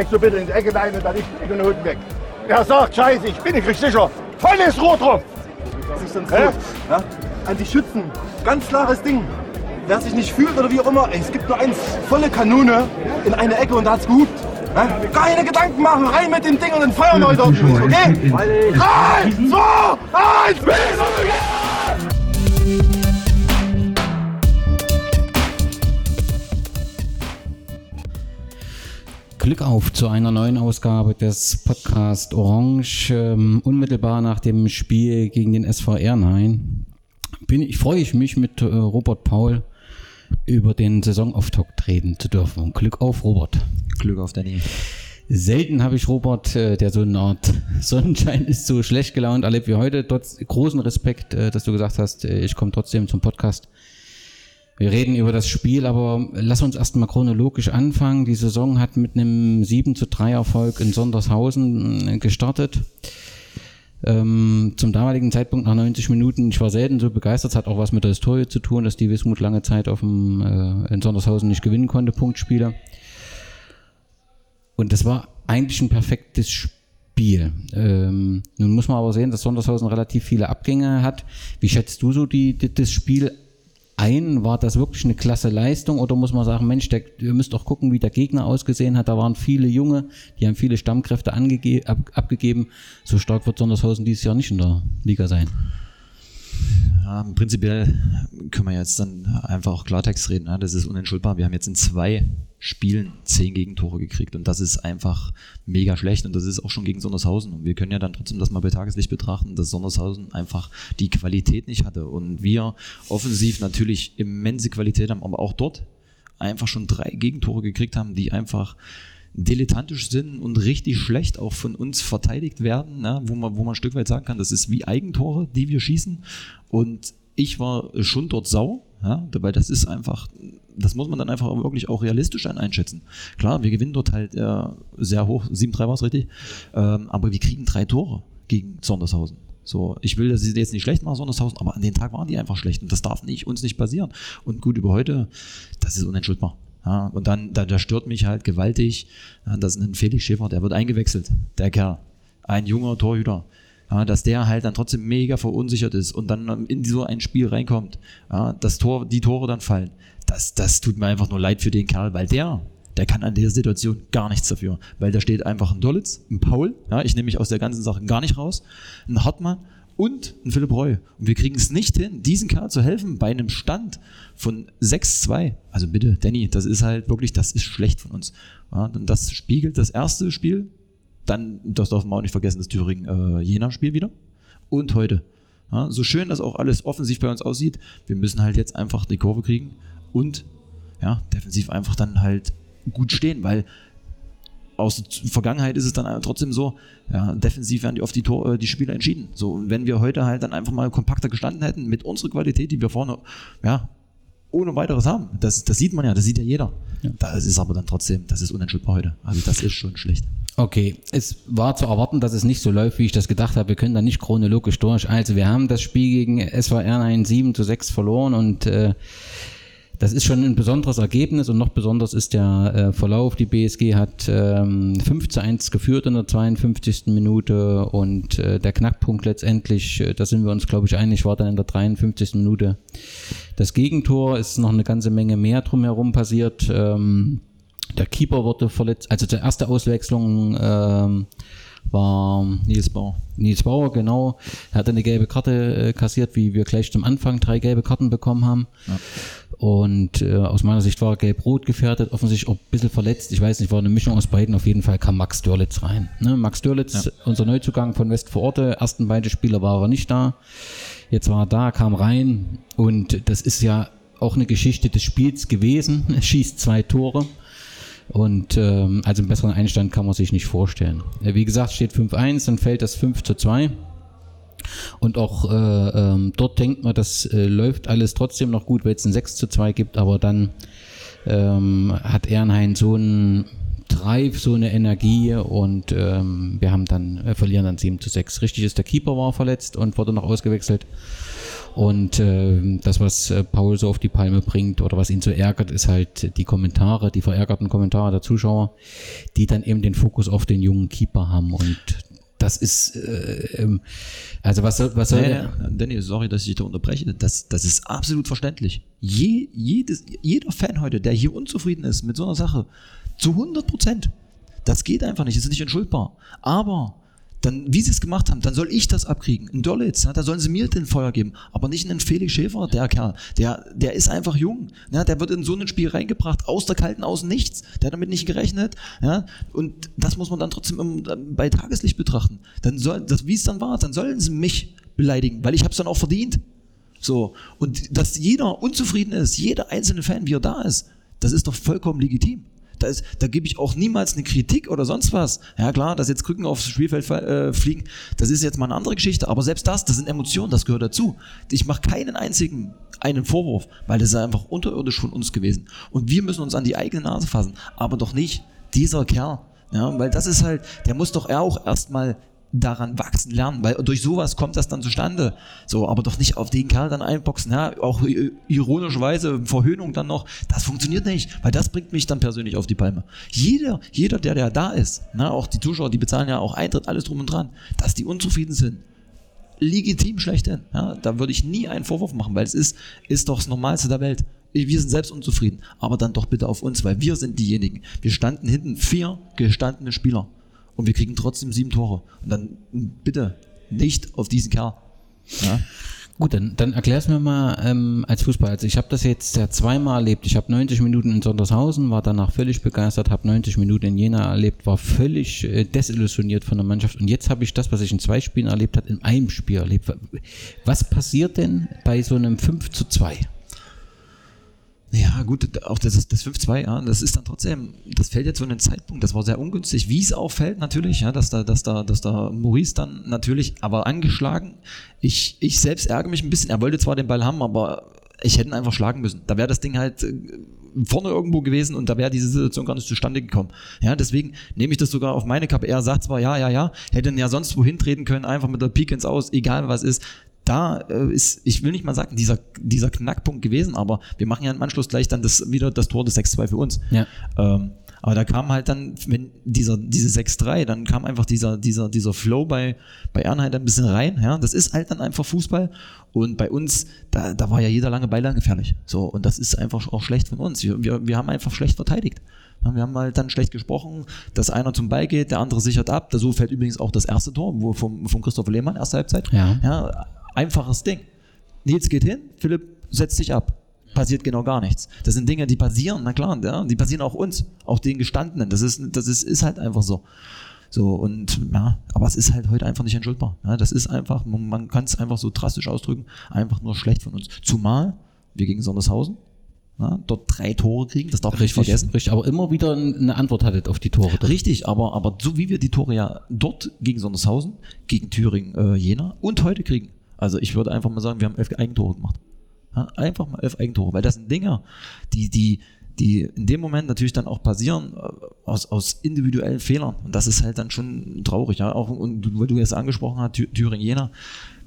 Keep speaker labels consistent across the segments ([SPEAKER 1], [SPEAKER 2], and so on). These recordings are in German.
[SPEAKER 1] Ich vielleicht so bitte in die Ecke rein und dann nicht Ecke und unten weg. Wer sagt, scheiße, ich bin nicht richtig sicher, volles Rohr drauf.
[SPEAKER 2] Das ist sonst gut. Ja? An die Schützen. Ganz klares Ding. Wer sich nicht fühlt oder wie auch immer, ey, es gibt nur eins, volle Kanone in eine Ecke und da hat's gehupt. Ja? Keine Gedanken machen, rein mit dem Ding und dann feuern wir heute auf okay? Drei, zwei, eins,
[SPEAKER 3] Glück auf zu einer neuen Ausgabe des Podcast Orange. Ähm, unmittelbar nach dem Spiel gegen den SV Ehrenhain bin ich, freue ich mich mit äh, Robert Paul über den Saisonauftakt reden zu dürfen. Und Glück auf, Robert.
[SPEAKER 4] Glück auf Danny.
[SPEAKER 3] Selten habe ich Robert, äh, der so eine Art Sonnenschein ist, so schlecht gelaunt erlebt wie heute. Trotz großen Respekt, äh, dass du gesagt hast, äh, ich komme trotzdem zum Podcast. Wir reden über das Spiel, aber lass uns erstmal chronologisch anfangen. Die Saison hat mit einem 7 zu 3 Erfolg in Sondershausen äh, gestartet. Ähm, zum damaligen Zeitpunkt nach 90 Minuten, ich war selten so begeistert, hat auch was mit der Historie zu tun, dass die Wismut lange Zeit auf dem, äh, in Sondershausen nicht gewinnen konnte, Punktspiele. Und das war eigentlich ein perfektes Spiel. Ähm, nun muss man aber sehen, dass Sondershausen relativ viele Abgänge hat. Wie schätzt du so die, die, das Spiel ein? War das wirklich eine klasse Leistung oder muss man sagen, Mensch, der, ihr müsst auch gucken, wie der Gegner ausgesehen hat. Da waren viele Junge, die haben viele Stammkräfte ab, abgegeben. So stark wird Sondershausen dieses Jahr nicht in der Liga sein.
[SPEAKER 4] Ja, prinzipiell können wir jetzt dann einfach auch Klartext reden. Ne? Das ist unentschuldbar. Wir haben jetzt in zwei Spielen zehn Gegentore gekriegt und das ist einfach mega schlecht und das ist auch schon gegen Sondershausen. Und wir können ja dann trotzdem das mal bei Tageslicht betrachten, dass Sondershausen einfach die Qualität nicht hatte und wir offensiv natürlich immense Qualität haben, aber auch dort einfach schon drei Gegentore gekriegt haben, die einfach dilettantisch sind und richtig schlecht auch von uns verteidigt werden, ne? wo, man, wo man ein Stück weit sagen kann, das ist wie Eigentore, die wir schießen. Und ich war schon dort sauer, ja? weil das ist einfach, das muss man dann einfach wirklich auch realistisch einschätzen. Klar, wir gewinnen dort halt äh, sehr hoch, 7-3 war es richtig, ähm, aber wir kriegen drei Tore gegen Sondershausen. So, ich will das jetzt nicht schlecht machen, Sondershausen, aber an dem Tag waren die einfach schlecht und das darf nicht, uns nicht passieren. Und gut, über heute, das ist unentschuldbar. Ja, und dann, da, da stört mich halt gewaltig, ja, dass ein Felix Schäfer, der wird eingewechselt, der Kerl, ein junger Torhüter, ja, dass der halt dann trotzdem mega verunsichert ist und dann in so ein Spiel reinkommt, ja, das Tor, die Tore dann fallen. Das, das tut mir einfach nur leid für den Kerl, weil der, der kann an der Situation gar nichts dafür, weil da steht einfach ein Dollitz, ein Paul, ja, ich nehme mich aus der ganzen Sache gar nicht raus, ein Hartmann und ein Philipp Reu. Und wir kriegen es nicht hin, diesen Kerl zu helfen bei einem Stand von 6-2. Also bitte, Danny, das ist halt wirklich, das ist schlecht von uns. Ja, und das spiegelt das erste Spiel, dann, das darf man auch nicht vergessen, das Thüringen-Jena-Spiel wieder und heute. Ja, so schön das auch alles offensiv bei uns aussieht, wir müssen halt jetzt einfach die Kurve kriegen und ja, defensiv einfach dann halt gut stehen, weil aus der Vergangenheit ist es dann trotzdem so, ja, defensiv werden die oft die, Tor, äh, die Spiele entschieden. So, und wenn wir heute halt dann einfach mal kompakter gestanden hätten mit unserer Qualität, die wir vorne, ja, ohne weiteres haben, das, das sieht man ja, das sieht ja jeder. Ja. Das ist aber dann trotzdem, das ist unentschuldbar heute. Also das ist schon schlecht.
[SPEAKER 3] Okay, es war zu erwarten, dass es nicht so läuft, wie ich das gedacht habe. Wir können da nicht chronologisch durch. Also wir haben das Spiel gegen SVR 1 7 zu 6 verloren und äh, das ist schon ein besonderes Ergebnis und noch besonders ist der äh, Verlauf. Die BSG hat ähm, 5 zu 1 geführt in der 52. Minute und äh, der Knackpunkt letztendlich, äh, da sind wir uns glaube ich einig, war dann in der 53. Minute das Gegentor. Ist noch eine ganze Menge mehr drumherum passiert. Ähm, der Keeper wurde verletzt, also die erste Auswechslung ähm, war
[SPEAKER 4] Nils Bauer.
[SPEAKER 3] Nils Bauer, genau. Er hatte eine gelbe Karte äh, kassiert, wie wir gleich zum Anfang drei gelbe Karten bekommen haben. Ja. Und äh, aus meiner Sicht war er gelb-rot gefährdet, offensichtlich auch ein bisschen verletzt. Ich weiß nicht, war eine Mischung aus beiden. Auf jeden Fall kam Max Dörlitz rein. Ne? Max Dörlitz, ja. unser Neuzugang von West vor Orte, ersten beiden Spieler war er nicht da. Jetzt war er da, kam rein und das ist ja auch eine Geschichte des Spiels gewesen. Er schießt zwei Tore. Und ähm, also einen besseren Einstand kann man sich nicht vorstellen. Wie gesagt, steht 5-1, dann fällt das 5 zu 2. Und auch äh, ähm, dort denkt man, das äh, läuft alles trotzdem noch gut, weil es ein 6 zu 2 gibt, aber dann ähm, hat Ehrenhain so einen Drive, so eine Energie und ähm, wir haben dann, äh, verlieren dann 7 zu 6. Richtig ist, der Keeper war verletzt und wurde noch ausgewechselt. Und äh, das, was äh, Paul so auf die Palme bringt oder was ihn so ärgert, ist halt die Kommentare, die verärgerten Kommentare der Zuschauer, die dann eben den Fokus auf den jungen Keeper haben. Und das ist, äh, ähm, also was soll, was soll
[SPEAKER 4] ja. Danny, sorry, dass ich dich da unterbreche. Das, das ist absolut verständlich. Je, jedes, jeder Fan heute, der hier unzufrieden ist mit so einer Sache, zu 100 Prozent, das geht einfach nicht, das ist nicht entschuldbar. Aber dann, wie sie es gemacht haben, dann soll ich das abkriegen. In Dörlitz, ne, da sollen sie mir den Feuer geben, aber nicht einen Felix Schäfer, der Kerl. Der, der ist einfach jung. Ne, der wird in so ein Spiel reingebracht, aus der kalten, aus dem Nichts. Der hat damit nicht gerechnet. Ja, und das muss man dann trotzdem im, bei Tageslicht betrachten. Dann soll, das, wie es dann war, dann sollen sie mich beleidigen, weil ich habe es dann auch verdient. So. Und dass jeder unzufrieden ist, jeder einzelne Fan, wie er da ist, das ist doch vollkommen legitim. Da, da gebe ich auch niemals eine Kritik oder sonst was. Ja klar, dass jetzt Krücken aufs Spielfeld äh, fliegen, das ist jetzt mal eine andere Geschichte. Aber selbst das, das sind Emotionen, das gehört dazu. Ich mache keinen einzigen einen Vorwurf, weil das ist einfach unterirdisch von uns gewesen. Und wir müssen uns an die eigene Nase fassen, aber doch nicht dieser Kerl. Ja, weil das ist halt, der muss doch auch erstmal daran wachsen lernen, weil durch sowas kommt das dann zustande. So, aber doch nicht auf den Kerl dann einboxen, ja, auch ironischerweise Verhöhnung dann noch, das funktioniert nicht, weil das bringt mich dann persönlich auf die Palme. Jeder, jeder, der, der da ist, na, auch die Zuschauer, die bezahlen ja auch Eintritt, alles drum und dran, dass die unzufrieden sind, legitim schlechthin. Ja, da würde ich nie einen Vorwurf machen, weil es ist, ist doch das Normalste der Welt. Wir sind selbst unzufrieden, aber dann doch bitte auf uns, weil wir sind diejenigen. Wir standen hinten vier gestandene Spieler und wir kriegen trotzdem sieben Tore. Und dann bitte nicht auf diesen Kerl. Ja?
[SPEAKER 3] Gut, dann, dann erklär's mir mal ähm, als Fußball. Also ich habe das jetzt ja zweimal erlebt. Ich habe 90 Minuten in Sondershausen, war danach völlig begeistert, habe 90 Minuten in Jena erlebt, war völlig äh, desillusioniert von der Mannschaft. Und jetzt habe ich das, was ich in zwei Spielen erlebt habe, in einem Spiel erlebt. Was passiert denn bei so einem 5 zu 2?
[SPEAKER 4] Ja, gut, auch das, das 5-2, ja, das ist dann trotzdem, das fällt jetzt so in den Zeitpunkt, das war sehr ungünstig, wie es auch fällt natürlich, ja, dass da, dass da, dass da Maurice dann natürlich, aber angeschlagen, ich, ich selbst ärgere mich ein bisschen, er wollte zwar den Ball haben, aber ich hätte ihn einfach schlagen müssen. Da wäre das Ding halt äh, vorne irgendwo gewesen und da wäre diese Situation gar nicht zustande gekommen. Ja, deswegen nehme ich das sogar auf meine Kappe. Er sagt zwar, ja, ja, ja, hätte ihn ja sonst wohin treten können, einfach mit der Pike ins Aus, egal was ist da äh, ist, ich will nicht mal sagen, dieser, dieser Knackpunkt gewesen, aber wir machen ja im Anschluss gleich dann das, wieder das Tor des 6-2 für uns.
[SPEAKER 3] Ja.
[SPEAKER 4] Ähm, aber da kam halt dann, wenn dieser, diese 6-3, dann kam einfach dieser, dieser, dieser Flow bei, bei Ernheit ein bisschen rein. Ja? Das ist halt dann einfach Fußball. Und bei uns, da, da war ja jeder lange Ball dann gefährlich. So, und das ist einfach auch schlecht von uns. Wir, wir, wir haben einfach schlecht verteidigt. Wir haben halt dann schlecht gesprochen, dass einer zum Ball geht, der andere sichert ab. So fällt übrigens auch das erste Tor wo vom, vom Christopher Lehmann, erste Halbzeit.
[SPEAKER 3] Ja.
[SPEAKER 4] ja. Einfaches Ding. Nils geht hin, Philipp setzt sich ab. Passiert genau gar nichts. Das sind Dinge, die passieren, na klar, ja, die passieren auch uns, auch den Gestandenen. Das ist, das ist, ist halt einfach so. So, und ja, aber es ist halt heute einfach nicht entschuldbar. Ja, das ist einfach, man, kann es einfach so drastisch ausdrücken, einfach nur schlecht von uns. Zumal wir gegen Sondershausen ja, dort drei Tore kriegen, das darf man nicht vergessen.
[SPEAKER 3] richtig, aber immer wieder eine Antwort hattet auf die Tore.
[SPEAKER 4] Richtig, aber, aber so wie wir die Tore ja dort gegen Sondershausen, gegen Thüringen, äh, Jena und heute kriegen. Also ich würde einfach mal sagen, wir haben elf Eigentore gemacht. Ja, einfach mal elf Eigentore, weil das sind Dinger, die, die, die in dem Moment natürlich dann auch passieren äh, aus, aus individuellen Fehlern. Und das ist halt dann schon traurig. Ja? Auch, und weil du jetzt angesprochen hast, Thü- Thüringen, Jena,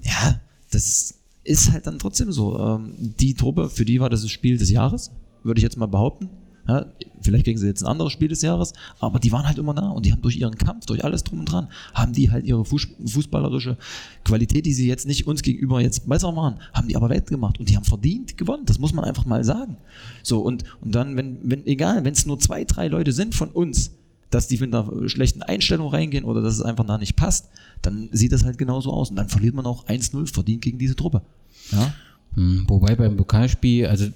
[SPEAKER 4] ja, das ist halt dann trotzdem so. Ähm, die Truppe, für die war das das Spiel des Jahres, würde ich jetzt mal behaupten. Ja, vielleicht kriegen sie jetzt ein anderes Spiel des Jahres, aber die waren halt immer da und die haben durch ihren Kampf, durch alles drum und dran, haben die halt ihre Fuß- fußballerische Qualität, die sie jetzt nicht uns gegenüber jetzt besser machen, haben die aber wettgemacht und die haben verdient gewonnen. Das muss man einfach mal sagen. So und, und dann, wenn, wenn, egal, wenn es nur zwei, drei Leute sind von uns, dass die mit einer schlechten Einstellung reingehen oder dass es einfach da nicht passt, dann sieht das halt genauso aus. Und dann verliert man auch 1-0 verdient gegen diese Truppe. Ja?
[SPEAKER 3] Hm, Wobei beim Pokalspiel, also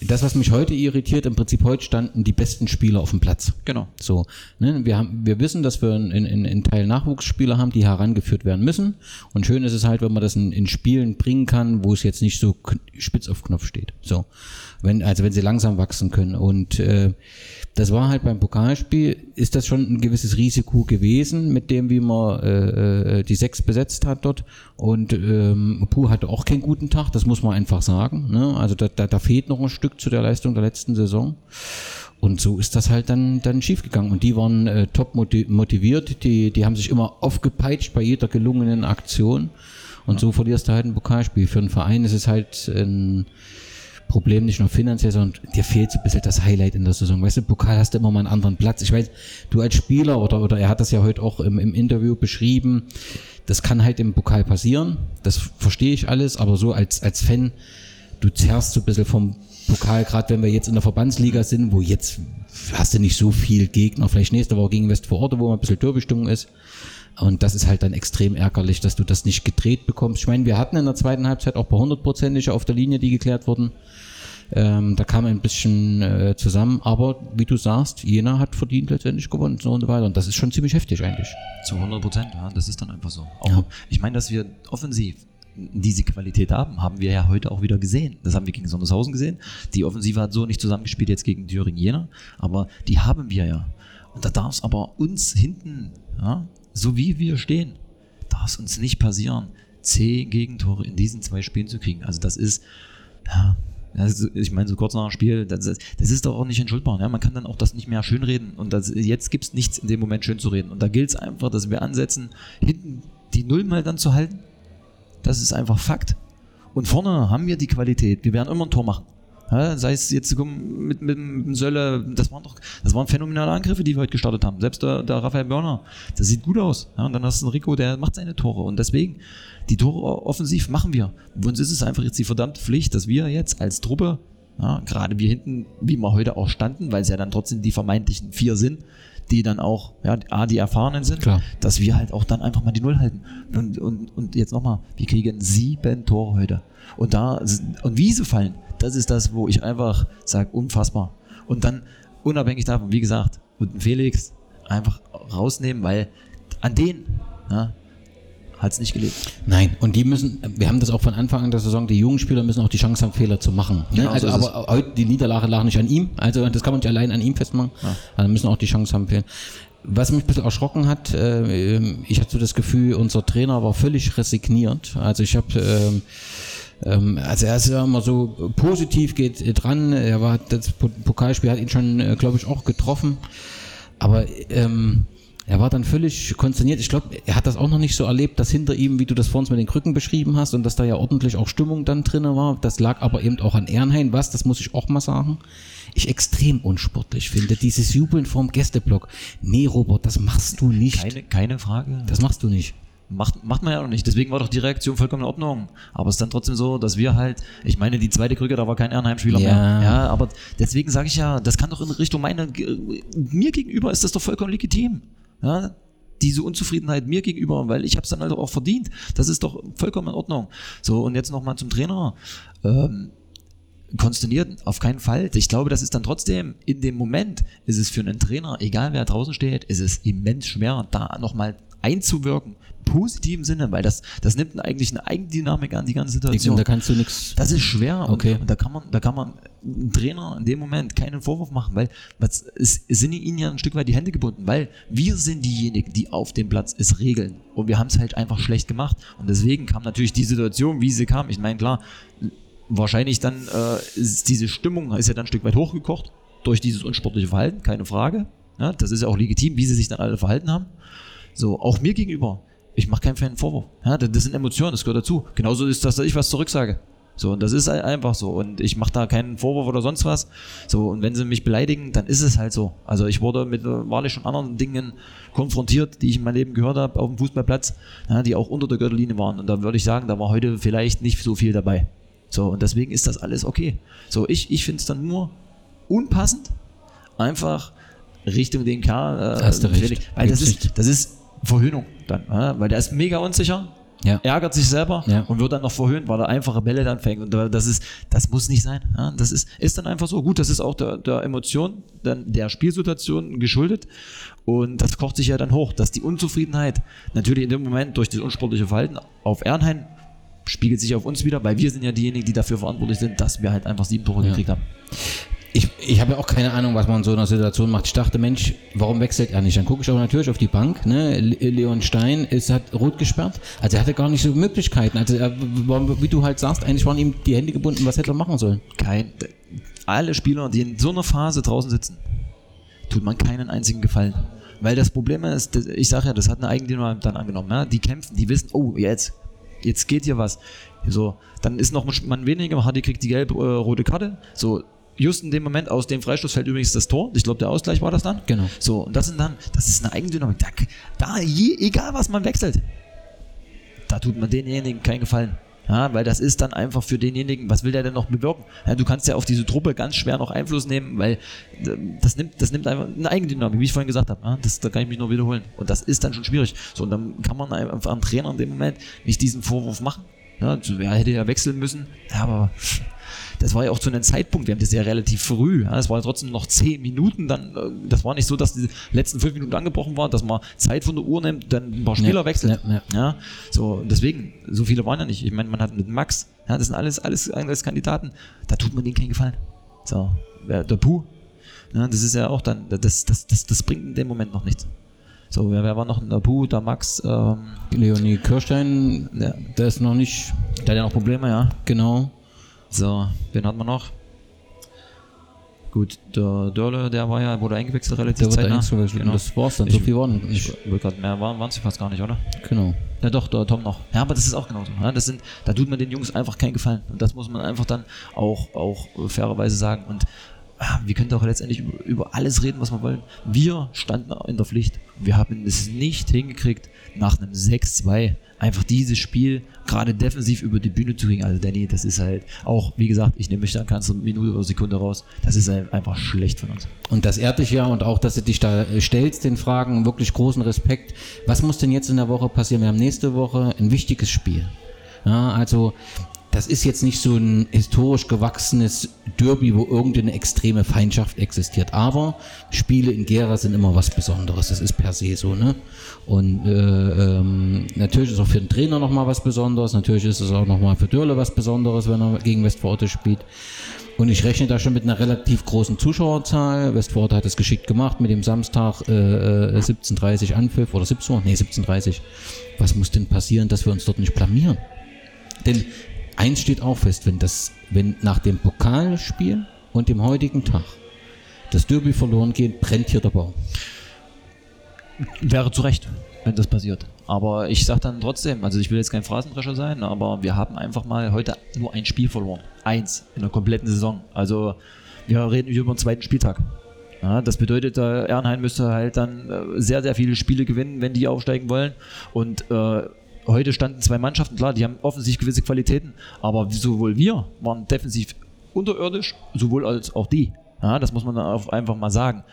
[SPEAKER 3] das, was mich heute irritiert, im Prinzip heute standen die besten Spieler auf dem Platz.
[SPEAKER 4] Genau.
[SPEAKER 3] So, ne, wir, haben, wir wissen, dass wir in, in, in Teil Nachwuchsspieler haben, die herangeführt werden müssen. Und schön ist es halt, wenn man das in, in Spielen bringen kann, wo es jetzt nicht so spitz auf Knopf steht. So, wenn, also wenn sie langsam wachsen können. Und äh, das war halt beim Pokalspiel, ist das schon ein gewisses Risiko gewesen, mit dem, wie man äh, äh, die sechs besetzt hat dort. Und ähm, Puh hatte auch keinen guten Tag, das muss man einfach sagen. Ne? Also da, da, da fehlt noch ein Stück zu der Leistung der letzten Saison. Und so ist das halt dann, dann schiefgegangen. Und die waren äh, top moti- motiviert, die, die haben sich immer aufgepeitscht bei jeder gelungenen Aktion. Und so verlierst du halt ein Pokalspiel. Für einen Verein ist es halt ein Problem nicht nur finanziell, sondern dir fehlt so ein bisschen das Highlight in der Saison. Weißt du, Pokal hast du immer mal einen anderen Platz. Ich weiß, du als Spieler oder, oder er hat das ja heute auch im, im Interview beschrieben, das kann halt im Pokal passieren. Das verstehe ich alles, aber so als, als Fan, du zerrst so ein bisschen vom Pokal, gerade wenn wir jetzt in der Verbandsliga sind, wo jetzt hast du nicht so viel Gegner, vielleicht nächste Woche gegen Westvororte, wo mal ein bisschen Derby-Stimmung ist. Und das ist halt dann extrem ärgerlich, dass du das nicht gedreht bekommst. Ich meine, wir hatten in der zweiten Halbzeit auch bei hundertprozentig auf der Linie, die geklärt wurden. Ähm, da kam ein bisschen äh, zusammen, aber wie du sagst, Jena hat verdient letztendlich gewonnen so und so weiter. Und das ist schon ziemlich heftig eigentlich.
[SPEAKER 4] Zu 100 Prozent, ja, das ist dann einfach so. Auch,
[SPEAKER 3] Ja.
[SPEAKER 4] Ich meine, dass wir offensiv diese Qualität haben, haben wir ja heute auch wieder gesehen. Das haben wir gegen Sondershausen gesehen. Die Offensive hat so nicht zusammengespielt jetzt gegen Thüringen Jena, aber die haben wir ja. Und da darf es aber uns hinten, ja, so wie wir stehen, darf es uns nicht passieren, zehn Gegentore in diesen zwei Spielen zu kriegen. Also das ist, ja, also ich meine, so kurz nach dem Spiel, das, ist- das ist doch auch nicht entschuldbar. Ja? Man kann dann auch das nicht mehr schönreden. Und das, jetzt gibt es nichts in dem Moment schön zu reden. Und da gilt es einfach, dass wir ansetzen, hinten die Null mal dann zu halten. Das ist einfach Fakt. Und vorne haben wir die Qualität. Wir werden immer ein Tor machen. Ja, sei es jetzt mit, mit dem Sölle, das waren doch, das waren phänomenale Angriffe, die wir heute gestartet haben. Selbst der, der Raphael Börner, das sieht gut aus. Ja, und dann hast du einen Rico, der macht seine Tore. Und deswegen, die Tore offensiv machen wir. Uns ist es einfach jetzt die verdammte Pflicht, dass wir jetzt als Truppe, ja, gerade wir hinten, wie wir heute auch standen, weil es ja dann trotzdem die vermeintlichen vier sind, die dann auch, ja, A, die Erfahrenen sind,
[SPEAKER 3] Klar.
[SPEAKER 4] dass wir halt auch dann einfach mal die Null halten. Und, und, und jetzt nochmal, wir kriegen sieben Tore heute. Und da, und wie sie fallen, das ist das, wo ich einfach sage, unfassbar. Und dann, unabhängig davon, wie gesagt, und Felix einfach rausnehmen, weil an den ja, hat es nicht gelebt.
[SPEAKER 3] Nein, und die müssen, wir haben das auch von Anfang an der Saison, die jungen Spieler müssen auch die Chance haben, Fehler zu machen. Ne?
[SPEAKER 4] Genau,
[SPEAKER 3] also,
[SPEAKER 4] so
[SPEAKER 3] aber heute die Niederlage lag nicht an ihm, also das kann man nicht allein an ihm festmachen. Also müssen auch die Chance haben, Fehler. Was mich ein bisschen erschrocken hat, äh, ich hatte so das Gefühl, unser Trainer war völlig resigniert. Also ich habe ähm, ähm, also er ist ja immer so positiv, geht dran. Er war das Po- Pokalspiel hat ihn schon, äh, glaube ich, auch getroffen. Aber ähm, er war dann völlig konsterniert. Ich glaube, er hat das auch noch nicht so erlebt, dass hinter ihm, wie du das vorhin mit den Krücken beschrieben hast, und dass da ja ordentlich auch Stimmung dann drinne war. Das lag aber eben auch an Ehrenhain, was, das muss ich auch mal sagen, ich extrem unsportlich finde. Dieses Jubeln vorm Gästeblock. Nee, Robert, das machst du nicht.
[SPEAKER 4] Keine, keine Frage.
[SPEAKER 3] Das machst du nicht.
[SPEAKER 4] Macht, macht man ja auch nicht. Deswegen war doch die Reaktion vollkommen in Ordnung. Aber es ist dann trotzdem so, dass wir halt, ich meine, die zweite Krücke, da war kein Ehrenheim-Spieler
[SPEAKER 3] Ja.
[SPEAKER 4] mehr. Ja, aber deswegen sage ich ja, das kann doch in Richtung meine, mir gegenüber ist das doch vollkommen legitim. Ja, diese Unzufriedenheit mir gegenüber, weil ich habe es dann halt auch verdient. Das ist doch vollkommen in Ordnung. So, und jetzt nochmal zum Trainer. Ähm, konsterniert auf keinen Fall. Ich glaube, das ist dann trotzdem, in dem Moment ist es für einen Trainer, egal wer draußen steht, ist es immens schwer, da nochmal einzuwirken. Positiven Sinne, weil das, das nimmt eigentlich eine Eigendynamik an die ganze Situation.
[SPEAKER 3] Da kannst du nichts.
[SPEAKER 4] Das ist schwer
[SPEAKER 3] Okay.
[SPEAKER 4] und da kann man, da kann man einem Trainer in dem Moment keinen Vorwurf machen, weil was, es, es sind ihnen ja ein Stück weit die Hände gebunden, weil wir sind diejenigen, die auf dem Platz es regeln und wir haben es halt einfach schlecht gemacht und deswegen kam natürlich die Situation, wie sie kam. Ich meine klar, wahrscheinlich dann äh, ist diese Stimmung ist ja dann ein Stück weit hochgekocht durch dieses unsportliche Verhalten, keine Frage. Ja, das ist ja auch legitim, wie sie sich dann alle verhalten haben. So, auch mir gegenüber. Ich mache keinen Fan einen Vorwurf. Ja, das sind Emotionen, das gehört dazu. Genauso ist das, dass ich was zurücksage. So, und das ist einfach so. Und ich mache da keinen Vorwurf oder sonst was. So, und wenn sie mich beleidigen, dann ist es halt so. Also ich wurde mit wahrlich schon anderen Dingen konfrontiert, die ich in meinem Leben gehört habe, auf dem Fußballplatz, ja, die auch unter der Gürtellinie waren. Und da würde ich sagen, da war heute vielleicht nicht so viel dabei. So, und deswegen ist das alles okay. So, ich, ich finde es dann nur unpassend, einfach Richtung den Kerl. Äh,
[SPEAKER 3] Hast du recht.
[SPEAKER 4] Weil das ist, das ist Verhöhnung dann, ja, weil der ist mega unsicher.
[SPEAKER 3] Ja.
[SPEAKER 4] ärgert sich selber
[SPEAKER 3] Ja.
[SPEAKER 4] und wird dann noch verhöhnt, weil er einfache Bälle dann fängt. Und das ist, das muss nicht sein. Ja, das ist, ist dann einfach so. Gut, das ist auch der, der Emotion, dann der Spielsituation geschuldet. Und das kocht sich ja dann hoch, dass die Unzufriedenheit natürlich in dem Moment durch das unsportliche Verhalten auf Ernheim spiegelt sich auf uns wieder, weil wir sind ja diejenigen, die dafür verantwortlich sind, dass wir halt einfach sieben Tore gekriegt haben.
[SPEAKER 3] Ich, habe ja auch keine Ahnung, was man in so einer Situation macht. Ich dachte, Mensch, warum wechselt er nicht? Dann gucke ich aber natürlich auf die Bank. Ne? Le- Leon Stein ist hat rot gesperrt. Also er hatte gar nicht so Möglichkeiten. Also er, wie du halt sagst, eigentlich waren ihm die Hände gebunden. Was hätte er machen sollen?
[SPEAKER 4] kein, alle Spieler, die in so einer Phase draußen sitzen, tut man keinen einzigen Gefallen. Weil das Problem ist, ich sage ja, das hat eine Eigentümer dann angenommen. Ja? Die kämpfen, die wissen, oh, jetzt, jetzt geht hier was. So, dann ist noch Mann weniger, Hardy kriegt die gelb-rote Karte. So, just in dem Moment aus dem Freistoß fällt übrigens das Tor. Ich glaube, der Ausgleich war das dann.
[SPEAKER 3] Genau.
[SPEAKER 4] So, und das sind dann, das ist eine Eigendynamik. Da, da je, egal was man wechselt, da tut man denjenigen keinen Gefallen. Ja, weil das ist dann einfach für denjenigen, was will der denn noch bewirken? Ja, du kannst ja auf diese Truppe ganz schwer noch Einfluss nehmen, weil äh, das nimmt, das nimmt einfach eine Eigendynamik, wie ich vorhin gesagt habe. Ja, das, da kann ich mich nur wiederholen. Und das ist dann schon schwierig. So, und dann kann man einfach am Trainer in dem Moment nicht diesen Vorwurf machen. Ja, so, er hätte ja wechseln müssen. Ja, aber das war ja auch zu einem Zeitpunkt, wir haben das ja relativ früh, ja, es war ja trotzdem noch zehn Minuten, dann, äh, das war nicht so, dass die letzten fünf Minuten angebrochen waren, dass man Zeit von der Uhr nimmt, dann ein paar Spieler
[SPEAKER 3] Ja,
[SPEAKER 4] wechselt.
[SPEAKER 3] ja,
[SPEAKER 4] so, deswegen, so viele waren ja nicht. Ich meine, man hat mit Max, ja, das sind alles, alles, alles Kandidaten, da tut man denen keinen Gefallen. So, wer- der Puh, ja, das ist ja auch dann, das, das, das, das bringt in dem Moment noch nichts. So, wer, wer war noch? Der Puh, der Max, ähm,
[SPEAKER 3] Leonie Kirstein,
[SPEAKER 4] Ja.
[SPEAKER 3] der ist noch nicht
[SPEAKER 4] der hat ja noch Probleme, ja.
[SPEAKER 3] genau.
[SPEAKER 4] So, wen hat man noch? Gut, der Dörle, der war ja, wurde eingewechselt relativ
[SPEAKER 3] Der
[SPEAKER 4] zeitnah.
[SPEAKER 3] eingewechselt.
[SPEAKER 4] Genau.
[SPEAKER 3] Das war's dann. So viel waren
[SPEAKER 4] Ich
[SPEAKER 3] nicht.
[SPEAKER 4] wollte gerade mehr waren, waren sie fast gar nicht, oder?
[SPEAKER 3] Genau.
[SPEAKER 4] Ja doch, der Tom noch. Ja, aber das ist auch genauso. Ja, das sind, da tut man den Jungs einfach keinen Gefallen. Und das muss man einfach dann auch, auch fairerweise sagen. Und wir können doch letztendlich über, alles reden, was wir wollen. Wir standen in der Pflicht. Wir haben es nicht hingekriegt, nach einem 6-2 einfach dieses Spiel gerade defensiv über die Bühne zu kriegen. Also Danny, das ist halt auch, wie gesagt, ich nehme mich da ganz eine Minute oder Sekunde raus. Das ist halt einfach schlecht von uns.
[SPEAKER 3] Und das ehrt dich ja und auch, dass du dich da äh, stellst, den Fragen, wirklich großen Respekt. Was muss denn jetzt in der Woche passieren? Wir haben nächste Woche ein wichtiges Spiel. Ja, also das ist jetzt nicht so ein historisch gewachsenes Derby, wo irgendeine extreme Feindschaft existiert. Aber Spiele in Gera sind immer was Besonderes. Das ist per se so, ne? Und äh, ähm, natürlich ist auch für den Trainer nochmal was Besonderes. Natürlich ist es auch nochmal für Dürle was Besonderes, wenn er gegen Westforte spielt. Und ich rechne da schon mit einer relativ großen Zuschauerzahl. Westford hat es geschickt gemacht mit dem Samstag äh, äh, 17.30 Anpfiff oder 17 Uhr, nee 17.30 Was muss denn passieren, dass wir uns dort nicht blamieren? Denn eins steht auch fest, wenn das, wenn nach dem Pokalspiel und dem heutigen Tag das Derby verloren geht, brennt hier der Baum.
[SPEAKER 4] Wäre zu Recht, wenn das passiert. Aber ich sage dann trotzdem, also ich will jetzt kein Phrasendrescher sein, aber wir haben einfach mal heute nur ein Spiel verloren. Eins in der kompletten Saison. Also wir reden über den zweiten Spieltag. Ja, das bedeutet, äh, Ernheim müsste halt dann äh, sehr, sehr viele Spiele gewinnen, wenn die aufsteigen wollen. Und äh, heute standen zwei Mannschaften, klar, die haben offensichtlich gewisse Qualitäten, aber sowohl wir waren defensiv unterirdisch, sowohl als auch die. Ja, das muss man einfach mal sagen.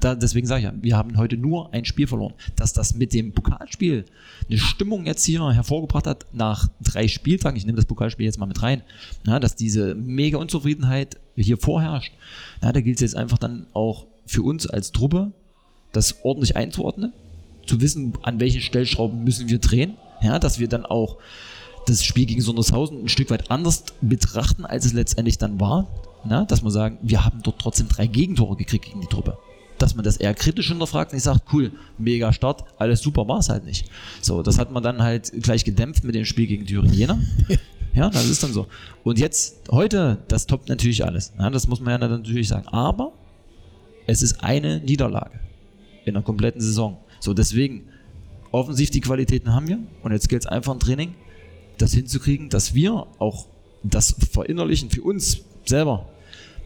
[SPEAKER 4] Da, deswegen sage ich ja, wir haben heute nur ein Spiel verloren. Dass das mit dem Pokalspiel eine Stimmung jetzt hier hervorgebracht hat nach drei Spieltagen, ich nehme das Pokalspiel jetzt mal mit rein, ja, dass diese mega Unzufriedenheit hier vorherrscht, ja, da gilt es jetzt einfach dann auch für uns als Truppe, das ordentlich einzuordnen, zu wissen, an welchen Stellschrauben müssen wir drehen, ja, dass wir dann auch das Spiel gegen Sondershausen ein Stück weit anders betrachten, als es letztendlich dann war. Na, dass man sagen, wir haben dort trotzdem drei Gegentore gekriegt gegen die Truppe. Dass man das eher kritisch hinterfragt und nicht sagt, cool, mega Start, alles super, war es halt nicht. So, das hat man dann halt gleich gedämpft mit dem Spiel gegen Thüringen Jena. Ja, das ist dann so. Und jetzt, heute, das toppt natürlich alles. Ja, das muss man ja natürlich sagen. Aber es ist eine Niederlage in der kompletten Saison. So, deswegen, offensiv die Qualitäten haben wir und jetzt gilt es einfach im Training, das hinzukriegen, dass wir auch das verinnerlichen für uns selber,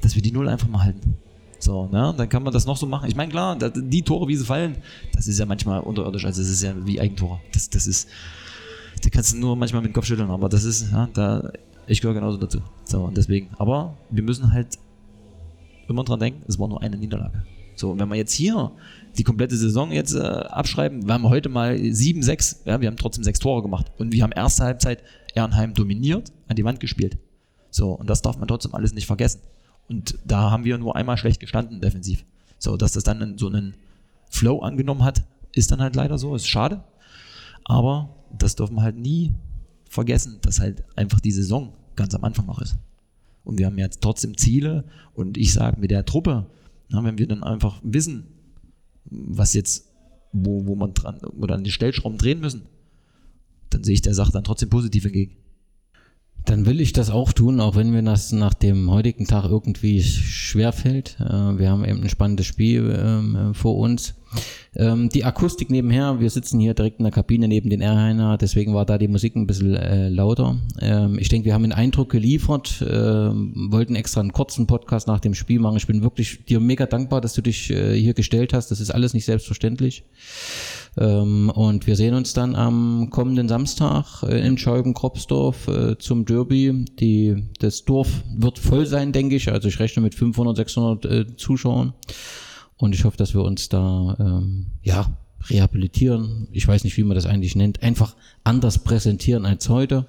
[SPEAKER 4] dass wir die Null einfach mal halten. So, ne? Dann kann man das noch so machen. Ich meine, klar, die Tore, wie sie fallen, das ist ja manchmal unterirdisch, also es ist ja wie Eigentore. Das, das ist, da kannst du nur manchmal mit dem Kopf schütteln, aber das ist, ja, da, ich gehöre genauso dazu. So, deswegen, aber wir müssen halt immer dran denken, es war nur eine Niederlage. So, wenn wir jetzt hier die komplette Saison jetzt äh, abschreiben, wir haben heute mal 7, 6, ja, wir haben trotzdem sechs Tore gemacht. Und wir haben erste Halbzeit Ehrenheim dominiert, an die Wand gespielt. So, und das darf man trotzdem alles nicht vergessen. Und da haben wir nur einmal schlecht gestanden defensiv. So, dass das dann so einen Flow angenommen hat, ist dann halt leider so, ist schade. Aber das dürfen wir halt nie vergessen, dass halt einfach die Saison ganz am Anfang noch ist. Und wir haben jetzt trotzdem Ziele und ich sage mit der Truppe, na, wenn wir dann einfach wissen, was jetzt, wo, wo man dran oder an den Stellschrauben drehen müssen, dann sehe ich der Sache dann trotzdem positiv entgegen.
[SPEAKER 3] Dann will ich das auch tun, auch wenn mir das nach dem heutigen Tag irgendwie schwer fällt. Äh, wir haben eben ein spannendes Spiel ähm, vor uns. Ähm, die Akustik nebenher, wir sitzen hier direkt in der Kabine neben den Erheiner, deswegen war da die Musik ein bisschen äh, lauter. Ähm, ich denke, wir haben einen Eindruck geliefert, äh, wollten extra einen kurzen Podcast nach dem Spiel machen. Ich bin wirklich dir mega dankbar, dass du dich äh, hier gestellt hast. Das ist alles nicht selbstverständlich. Ähm, und wir sehen uns dann am kommenden Samstag äh, in Scheiben-Kropsdorf äh, zum Derby. Die, das Dorf wird voll sein, denke ich. Also ich rechne mit 500, 600 äh, Zuschauern. Und ich hoffe, dass wir uns da ähm, ja rehabilitieren. Ich weiß nicht, wie man das eigentlich nennt. Einfach anders präsentieren als heute.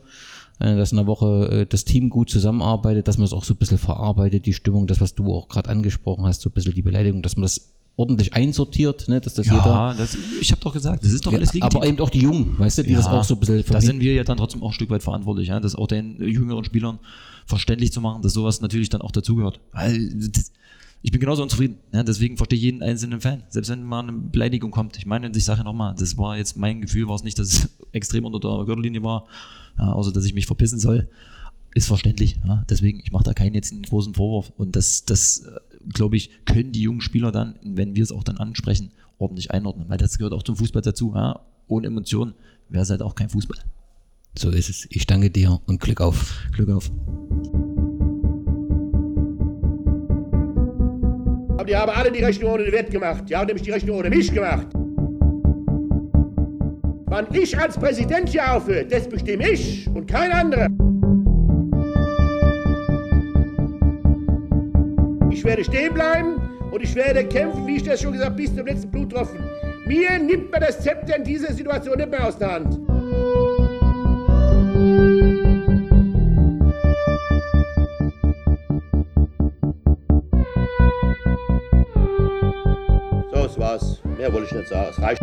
[SPEAKER 3] Äh, dass in der Woche äh, das Team gut zusammenarbeitet, dass man es auch so ein bisschen verarbeitet, die Stimmung, das, was du auch gerade angesprochen hast, so ein bisschen die Beleidigung, dass man das ordentlich einsortiert, ne, dass das jeder.
[SPEAKER 4] Ja, das, ich habe doch gesagt, das ist doch alles legitim.
[SPEAKER 3] Aber eben auch die Jungen, weißt du, die das auch so ein bisschen
[SPEAKER 4] Da sind wir ja dann trotzdem auch ein Stück weit verantwortlich, ja, das auch den jüngeren Spielern verständlich zu machen, dass sowas natürlich dann auch dazugehört. Weil das, ich bin genauso unzufrieden. Ja, deswegen verstehe ich jeden einzelnen Fan. Selbst wenn mal eine Beleidigung kommt. Ich meine, ich sage ja nochmal, das war jetzt mein Gefühl, war es nicht, dass es extrem unter der Gürtellinie war, ja, außer dass ich mich verpissen soll. Ist verständlich. Ja. Deswegen, ich mache da keinen jetzt einen großen Vorwurf. Und das, das äh, glaube ich, können die jungen Spieler dann, wenn wir es auch dann ansprechen, ordentlich einordnen. Weil das gehört auch zum Fußball dazu. Ja. Ohne Emotionen wäre es halt auch kein Fußball.
[SPEAKER 3] So ist es. Ich danke dir und Glück auf.
[SPEAKER 4] Glück auf.
[SPEAKER 1] Aber die haben alle die Rechnung ohne den Wert gemacht. Die haben nämlich die Rechnung ohne mich gemacht. Wann ich als Präsident hier aufhöre, das bestimme ich und kein anderer. Ich werde stehen bleiben und ich werde kämpfen, wie ich das schon gesagt habe, bis zum letzten Bluttropfen. Mir nimmt man das Zepter in dieser Situation nicht mehr aus der Hand. Wollte ich nicht sagen. Es reicht.